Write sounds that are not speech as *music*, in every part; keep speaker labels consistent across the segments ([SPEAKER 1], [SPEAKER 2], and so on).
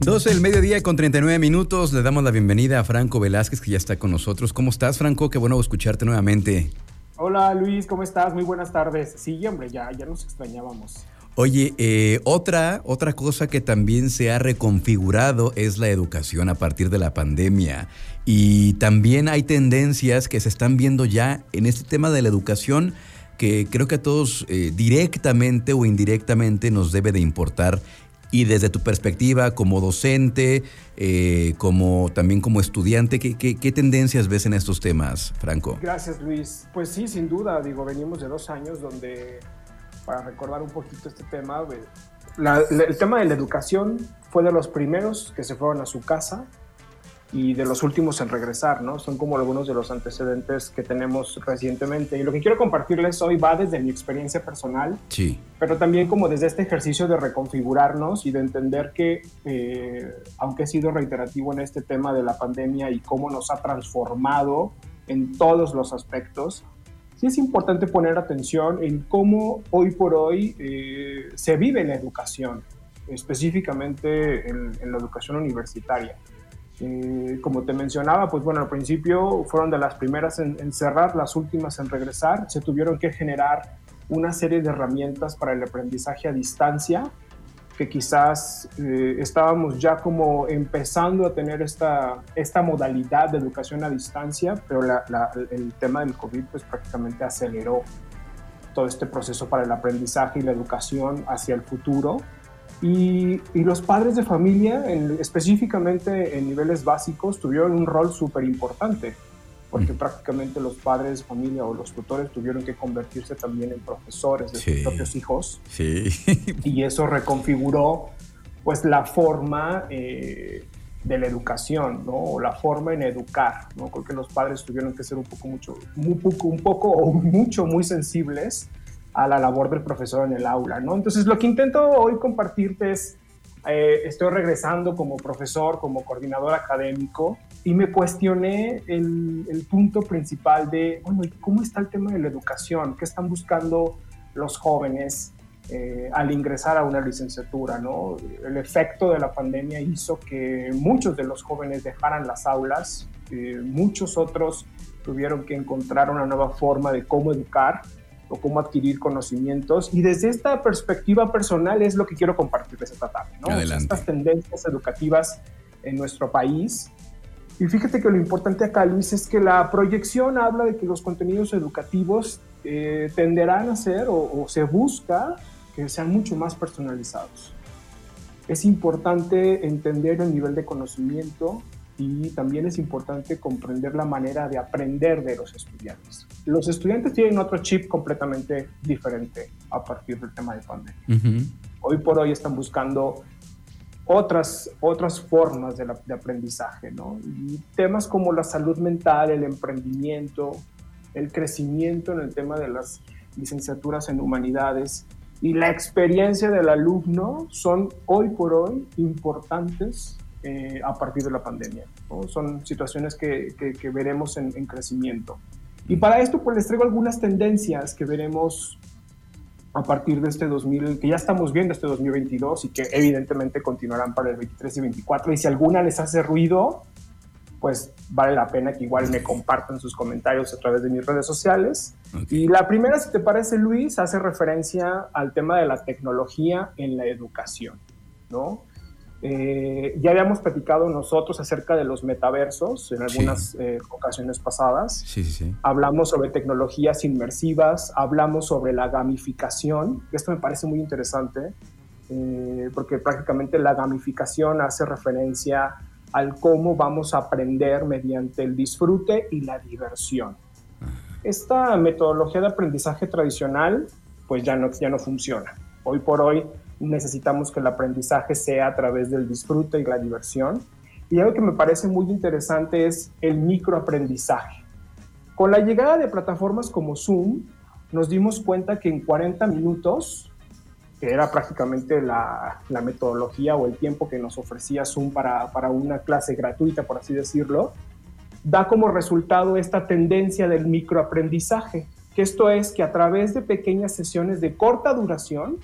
[SPEAKER 1] 12 del mediodía con 39 minutos. Le damos la bienvenida a Franco Velázquez, que ya está con nosotros. ¿Cómo estás, Franco? Qué bueno escucharte nuevamente.
[SPEAKER 2] Hola, Luis, ¿cómo estás? Muy buenas tardes. Sí, hombre, ya, ya nos extrañábamos.
[SPEAKER 1] Oye, eh, otra, otra cosa que también se ha reconfigurado es la educación a partir de la pandemia. Y también hay tendencias que se están viendo ya en este tema de la educación que creo que a todos eh, directamente o indirectamente nos debe de importar y desde tu perspectiva como docente, eh, como también como estudiante, ¿qué, ¿qué, tendencias ves en estos temas, Franco?
[SPEAKER 2] Gracias, Luis. Pues sí, sin duda, digo, venimos de dos años donde, para recordar un poquito este tema, el tema de la educación fue de los primeros que se fueron a su casa y de los últimos en regresar, ¿no? Son como algunos de los antecedentes que tenemos recientemente. Y lo que quiero compartirles hoy va desde mi experiencia personal,
[SPEAKER 1] sí.
[SPEAKER 2] pero también como desde este ejercicio de reconfigurarnos y de entender que, eh, aunque he sido reiterativo en este tema de la pandemia y cómo nos ha transformado en todos los aspectos, sí es importante poner atención en cómo hoy por hoy eh, se vive la educación, específicamente en, en la educación universitaria. Eh, como te mencionaba, pues bueno, al principio fueron de las primeras en, cerrar, las últimas en regresar. Se tuvieron que generar una serie de herramientas para el aprendizaje a distancia, que quizás eh, estábamos ya como empezando a tener esta, esta modalidad de educación a distancia, pero el tema del COVID pues prácticamente aceleró todo este proceso para el aprendizaje y la educación hacia el futuro. Y, los padres de familia, específicamente en niveles básicos, tuvieron un rol súper importante, porque mm. prácticamente los padres de familia o los tutores tuvieron que convertirse también en profesores de sus propios hijos.
[SPEAKER 1] Sí. *laughs*
[SPEAKER 2] Y eso reconfiguró pues la forma eh, de la educación, ¿no? O la forma en educar, ¿no? Creo que los padres tuvieron que ser un poco, mucho, muy poco, un poco o mucho, muy sensibles a la labor del profesor en el aula, ¿no? Entonces, lo que intento hoy compartirte es, eh, estoy regresando como profesor, como coordinador académico, y me cuestioné el, punto principal de, bueno, ¿cómo está el tema de la educación? ¿Qué están buscando los jóvenes eh, al ingresar a una licenciatura, ¿no? El efecto de la pandemia hizo que muchos de los jóvenes dejaran las aulas, eh, muchos otros tuvieron que encontrar una nueva forma de cómo educar, o cómo adquirir conocimientos. Y desde esta perspectiva personal es lo que quiero compartirles esta tarde, ¿no? Estas tendencias educativas en nuestro país. Y fíjate que lo importante acá, Luis, es que la proyección habla de que los contenidos educativos eh, tenderán a ser o se busca que sean mucho más personalizados. Es importante entender el nivel de conocimiento y también es importante comprender la manera de aprender de los estudiantes. Los estudiantes tienen otro chip completamente diferente a partir del tema de pandemia. Hoy por hoy están buscando otras, otras formas de, de, aprendizaje, ¿no? Y temas como la salud mental, el emprendimiento, el crecimiento en el tema de las licenciaturas en humanidades y la experiencia del alumno son hoy por hoy importantes eh, a partir de la pandemia. Son situaciones que, que, veremos en, crecimiento. Y para esto, pues les traigo algunas tendencias que veremos a partir de este 2000, que ya estamos viendo este 2022 y que evidentemente continuarán para el 23 y 24. Y si alguna les hace ruido, pues vale la pena que igual me compartan sus comentarios a través de mis redes sociales. Y la primera, si te parece, Luis, hace referencia al tema de la tecnología en la educación, ¿no? Eh, ya habíamos platicado nosotros acerca de los metaversos en algunas eh, ocasiones pasadas.
[SPEAKER 1] Sí, sí,
[SPEAKER 2] hablamos sobre tecnologías inmersivas, hablamos sobre la gamificación. Esto me parece muy interesante eh, porque prácticamente la gamificación hace referencia al cómo vamos a aprender mediante el disfrute y la diversión. Esta metodología de aprendizaje tradicional pues ya no, ya no funciona. Hoy por hoy necesitamos que el aprendizaje sea a través del disfrute y la diversión. Y algo que me parece muy interesante es el microaprendizaje. Con la llegada de plataformas como Zoom, nos dimos cuenta que en 40 minutos, que era prácticamente la, metodología o el tiempo que nos ofrecía Zoom para, para una clase gratuita, por así decirlo, da como resultado esta tendencia del microaprendizaje, que esto es que a través de pequeñas sesiones de corta duración,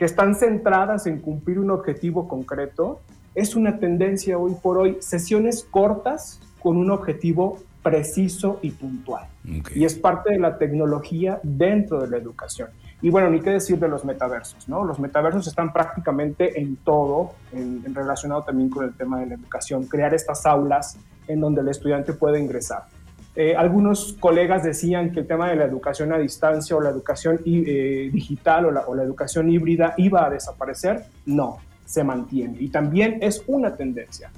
[SPEAKER 2] que están centradas en cumplir un objetivo concreto, es una tendencia hoy por hoy, sesiones cortas con un objetivo preciso y puntual. Y es parte de la tecnología dentro de la educación. Y bueno, ni qué decir de los metaversos, ¿no? Los metaversos están prácticamente en todo, en, relacionado también con el tema de la educación, crear estas aulas en donde el estudiante puede ingresar. Eh, algunos colegas decían que el tema de la educación a distancia o la educación eh, digital o la, o la educación híbrida iba a desaparecer. No, se mantiene y también es una tendencia.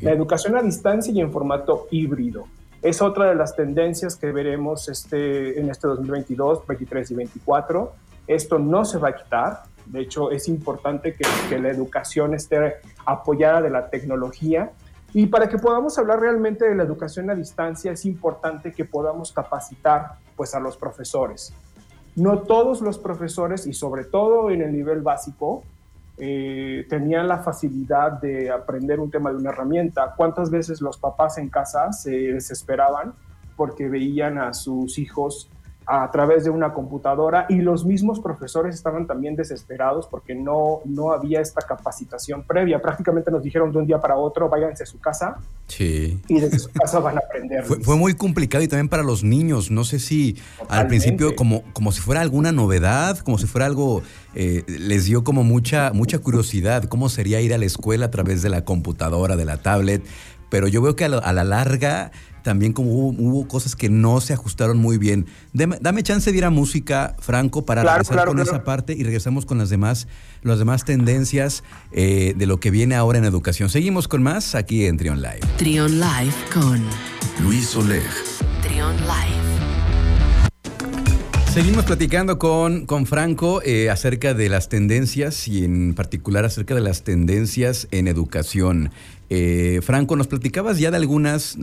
[SPEAKER 2] La educación a distancia y en formato híbrido es otra de las tendencias que veremos este, en este 2022, 23 y 24. Esto no se va a quitar. De hecho, es importante que, que la educación esté apoyada de la tecnología. Y para que podamos hablar realmente de la educación a distancia, es importante que podamos capacitar pues, a los profesores. No todos los profesores, y sobre todo en el nivel básico, eh, tenían la facilidad de aprender un tema de una herramienta. ¿Cuántas veces los papás en casa se desesperaban porque veían a sus hijos a través de una computadora y los mismos profesores estaban también desesperados porque no, no había esta capacitación previa. Prácticamente nos dijeron de un día para otro, váyanse a su casa
[SPEAKER 1] sí.
[SPEAKER 2] y desde su casa van a aprender.
[SPEAKER 1] Fue, muy complicado y también para los niños. No sé si al principio como, como si fuera alguna novedad, como si fuera algo, eh, les dio como mucha, mucha curiosidad, cómo sería ir a la escuela a través de la computadora, de la tablet. Pero yo veo que a la larga también como hubo, cosas que no se ajustaron muy bien. Dame, chance de ir a música, Franco, para regresar con esa parte y regresamos con las demás, las demás tendencias eh, de lo que viene ahora en educación. Seguimos con más aquí en Trion Live.
[SPEAKER 3] Trion Live con
[SPEAKER 1] Luis Oleg.
[SPEAKER 3] Trion Live.
[SPEAKER 1] Seguimos platicando con, con Franco eh, acerca de las tendencias y en particular acerca de las tendencias en educación. Eh, Franco, nos platicabas ya de algunas,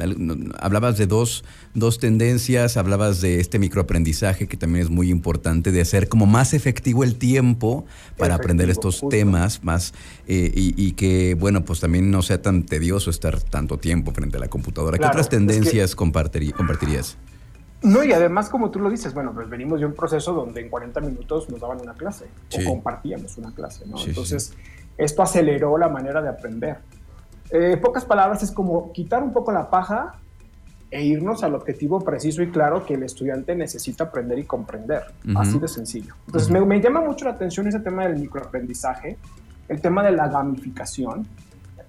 [SPEAKER 1] hablabas de dos, dos tendencias, hablabas de este microaprendizaje que también es muy importante, de hacer como más efectivo el tiempo para aprender estos temas más eh, y, que, bueno, pues también no sea tan tedioso estar tanto tiempo frente a la computadora. ¿Qué otras tendencias compartirías?
[SPEAKER 2] No, y además, como tú lo dices, bueno, pues venimos de un proceso donde en 40 minutos nos daban una clase o compartíamos una clase, ¿no? Entonces, esto aceleró la manera de aprender. Eh, pocas palabras es como quitar un poco la paja e irnos al objetivo preciso y claro que el estudiante necesita aprender y comprender. Así de sencillo. Entonces, me, me, llama mucho la atención ese tema del microaprendizaje, el tema de la gamificación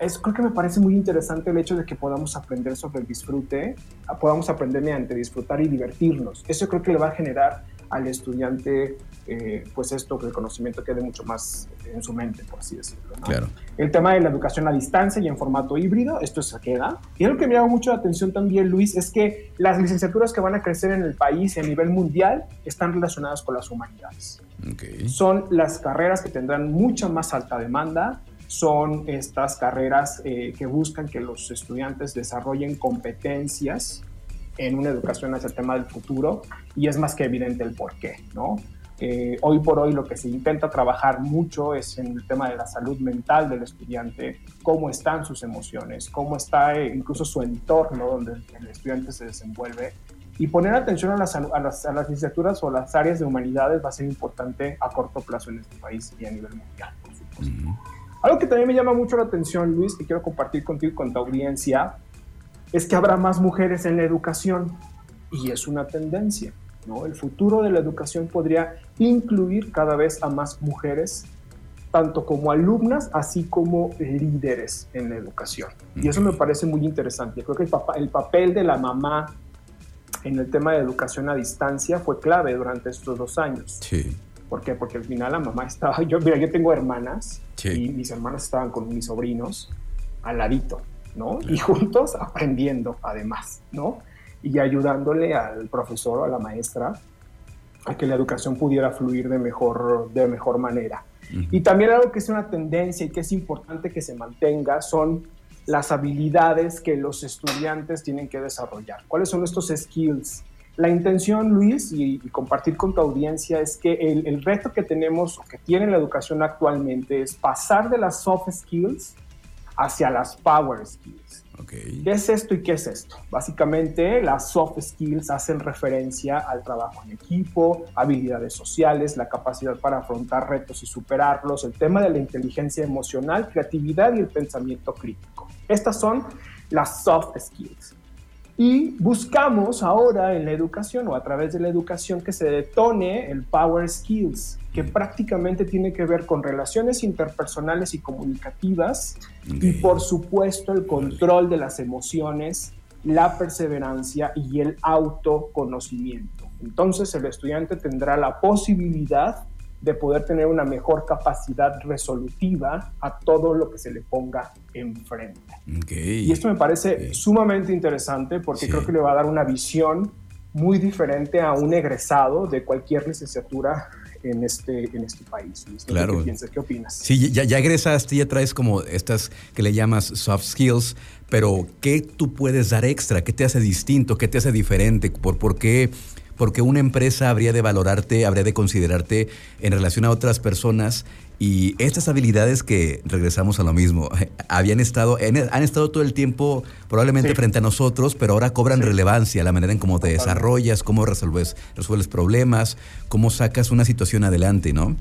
[SPEAKER 2] es, creo que me parece muy interesante el hecho de que podamos aprender sobre el disfrute, podamos aprender mediante disfrutar y divertirnos. Eso creo que le va a generar al estudiante, eh, pues esto, que el conocimiento quede mucho más en su mente, por así decirlo.
[SPEAKER 1] Claro.
[SPEAKER 2] El tema de la educación a distancia y en formato híbrido, esto se queda. Y algo que me llama mucho la atención también, Luis, es que las licenciaturas que van a crecer en el país a nivel mundial están relacionadas con las humanidades. Son las carreras que tendrán mucha más alta demanda, son estas carreras eh, que buscan que los estudiantes desarrollen competencias en una educación hacia el tema del futuro y es más que evidente el por qué, ¿no? Eh, hoy por hoy lo que se intenta trabajar mucho es en el tema de la salud mental del estudiante, cómo están sus emociones, cómo está eh, incluso su entorno donde el estudiante se desenvuelve. Y poner atención a las, a, las, a las licenciaturas o las áreas de humanidades va a ser importante a corto plazo en este país y a nivel mundial, por supuesto. Algo que también me llama mucho la atención, Luis, que quiero compartir contigo y con tu audiencia, es que habrá más mujeres en la educación y es una tendencia. ¿no? El futuro de la educación podría incluir cada vez a más mujeres, tanto como alumnas, así como líderes en la educación. Y eso me parece muy interesante. Creo que el, el papel de la mamá en el tema de educación a distancia fue clave durante estos dos años.
[SPEAKER 1] Sí.
[SPEAKER 2] ¿Por qué? Porque al final la mamá *laughs* estaba, yo, mira, yo tengo hermanas y mis hermanas estaban con mis sobrinos al ladito, ¿no? Y juntos aprendiendo además, ¿no? Y ayudándole al profesor o a la maestra a que la educación pudiera fluir de mejor, de mejor manera. Y también algo que es una tendencia y que es importante que se mantenga son las habilidades que los estudiantes tienen que desarrollar. ¿Cuáles son estos skills? La intención, Luis, y, compartir con tu audiencia es que el, reto que tenemos o que tiene la educación actualmente es pasar de las soft skills hacia las power skills. ¿Qué es esto y qué es esto? Básicamente, las soft skills hacen referencia al trabajo en equipo, habilidades sociales, la capacidad para afrontar retos y superarlos, el tema de la inteligencia emocional, creatividad y el pensamiento crítico. Estas son las soft skills. Y buscamos ahora en la educación o a través de la educación que se detone el Power Skills, que prácticamente tiene que ver con relaciones interpersonales y comunicativas y por supuesto el control de las emociones, la perseverancia y el autoconocimiento. Entonces el estudiante tendrá la posibilidad de poder tener una mejor capacidad resolutiva a todo lo que se le ponga enfrente. Y esto me parece sumamente interesante porque creo que le va a dar una visión muy diferente a un egresado de cualquier licenciatura en este, en este país.
[SPEAKER 1] Claro.
[SPEAKER 2] ¿Qué piensas? ¿Qué opinas?
[SPEAKER 1] Sí, ya, ya egresaste, ya traes como estas que le llamas soft skills, pero ¿qué tú puedes dar extra? ¿Qué te hace distinto? ¿Qué te hace diferente? ¿Por, por qué? Porque una empresa habría de valorarte, habría de considerarte en relación a otras personas y estas habilidades que regresamos a lo mismo, habían estado, han estado todo el tiempo probablemente frente a nosotros, pero ahora cobran relevancia la manera en cómo te desarrollas, cómo resuelves, resuelves problemas, cómo sacas una situación adelante, ¿no?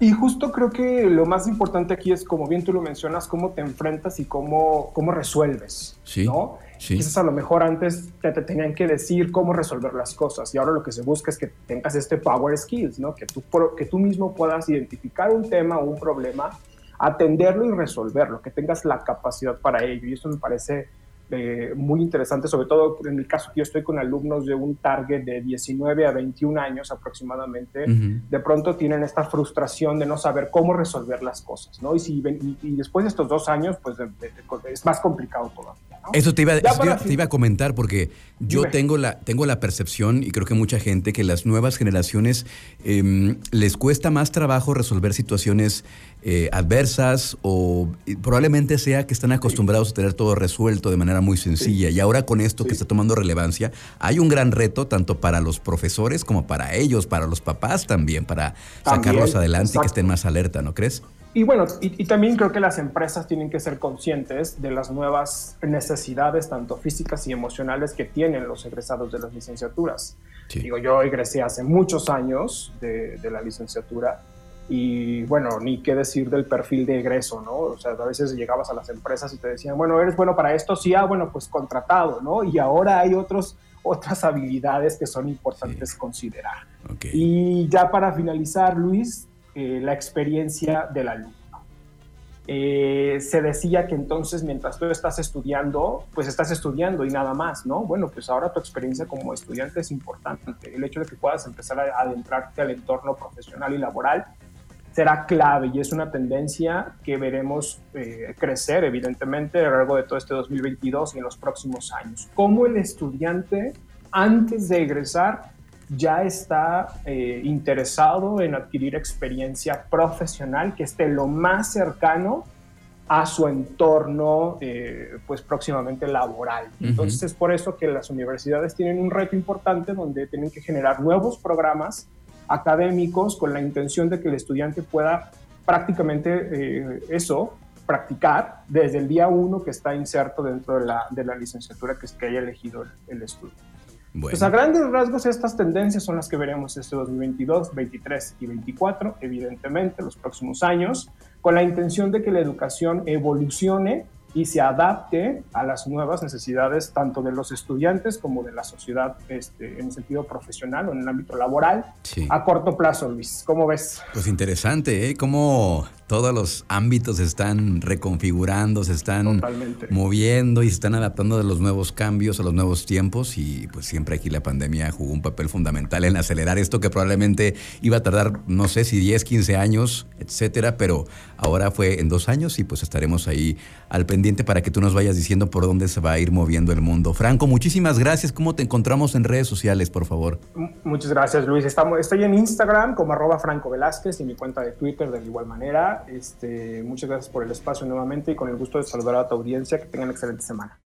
[SPEAKER 2] Y justo creo que lo más importante aquí es, como bien tú lo mencionas, cómo te enfrentas y cómo, cómo resuelves, sí, ¿no? Sí. Quizás a lo mejor antes te, te, tenían que decir cómo resolver las cosas y ahora lo que se busca es que tengas este power skills, ¿no? Que tú, que tú mismo puedas identificar un tema o un problema, atenderlo y resolverlo, que tengas la capacidad para ello. Y eso me parece eh, muy interesante, sobre todo en el caso que yo estoy con alumnos de un target de 19 a 21 años aproximadamente, de pronto tienen esta frustración de no saber cómo resolver las cosas, ¿no? Y, si, y, después de estos dos años, pues es más complicado todavía. ¿no?
[SPEAKER 1] Eso, te iba, te iba, a comentar porque yo tengo la, tengo la percepción, y creo que mucha gente, que las nuevas generaciones eh, les cuesta más trabajo resolver situaciones eh, adversas o probablemente sea que están acostumbrados a tener todo resuelto de manera muy sencilla. Y ahora con esto que está tomando relevancia, hay un gran reto tanto para los profesores como para ellos, para los papás también, para sacarlos adelante y que estén más alerta, ¿no crees?
[SPEAKER 2] Y bueno, y, también creo que las empresas tienen que ser conscientes de las nuevas necesidades, tanto físicas y emocionales, que tienen los egresados de las licenciaturas. Digo, yo egresé hace muchos años de, de la licenciatura y bueno, ni qué decir del perfil de egreso, ¿no? O sea, a veces llegabas a las empresas y te decían, bueno, eres bueno para esto, sí, ah, bueno, pues contratado, ¿no? Y ahora hay otros, otras habilidades que son importantes considerar. Y ya para finalizar, Luis, eh, la experiencia del alumno. Eh, se decía que entonces mientras tú estás estudiando, pues estás estudiando y nada más, ¿no? Bueno, pues ahora tu experiencia como estudiante es importante. El hecho de que puedas empezar a adentrarte al entorno profesional y laboral será clave y es una tendencia que veremos eh, crecer evidentemente a lo largo de todo este 2022 y en los próximos años. Cómo el estudiante antes de egresar ya está eh, interesado en adquirir experiencia profesional que esté lo más cercano a su entorno, eh, pues próximamente laboral. Entonces es por eso que las universidades tienen un reto importante donde tienen que generar nuevos programas académicos con la intención de que el estudiante pueda prácticamente eh, eso, practicar desde el día uno que está inserto dentro de la, de la licenciatura que, es que haya elegido el, estudio. Pues a grandes rasgos estas tendencias son las que veremos este 2022, 23 y 24, evidentemente, los próximos años, con la intención de que la educación evolucione y se adapte a las nuevas necesidades tanto de los estudiantes como de la sociedad este, en el sentido profesional o en el ámbito laboral a corto plazo, Luis. ¿Cómo ves?
[SPEAKER 1] Pues interesante, ¿eh? Cómo todos los ámbitos se están reconfigurando, se están moviendo y se están adaptando a los nuevos cambios, a los nuevos tiempos y pues siempre aquí la pandemia jugó un papel fundamental en acelerar esto que probablemente iba a tardar no sé si 10, 15 años, etcétera, pero ahora fue en dos años y pues estaremos ahí al pendiente para que tú nos vayas diciendo por dónde se va a ir moviendo el mundo. Franco, muchísimas gracias. ¿Cómo te encontramos en redes sociales, por favor?
[SPEAKER 2] Muchas gracias, Luis. Estamos, estoy en Instagram como arroba Franco Velázquez y mi cuenta de Twitter de igual manera. Este, muchas gracias por el espacio nuevamente y con el gusto de saludar a tu audiencia. Que tengan excelente semana.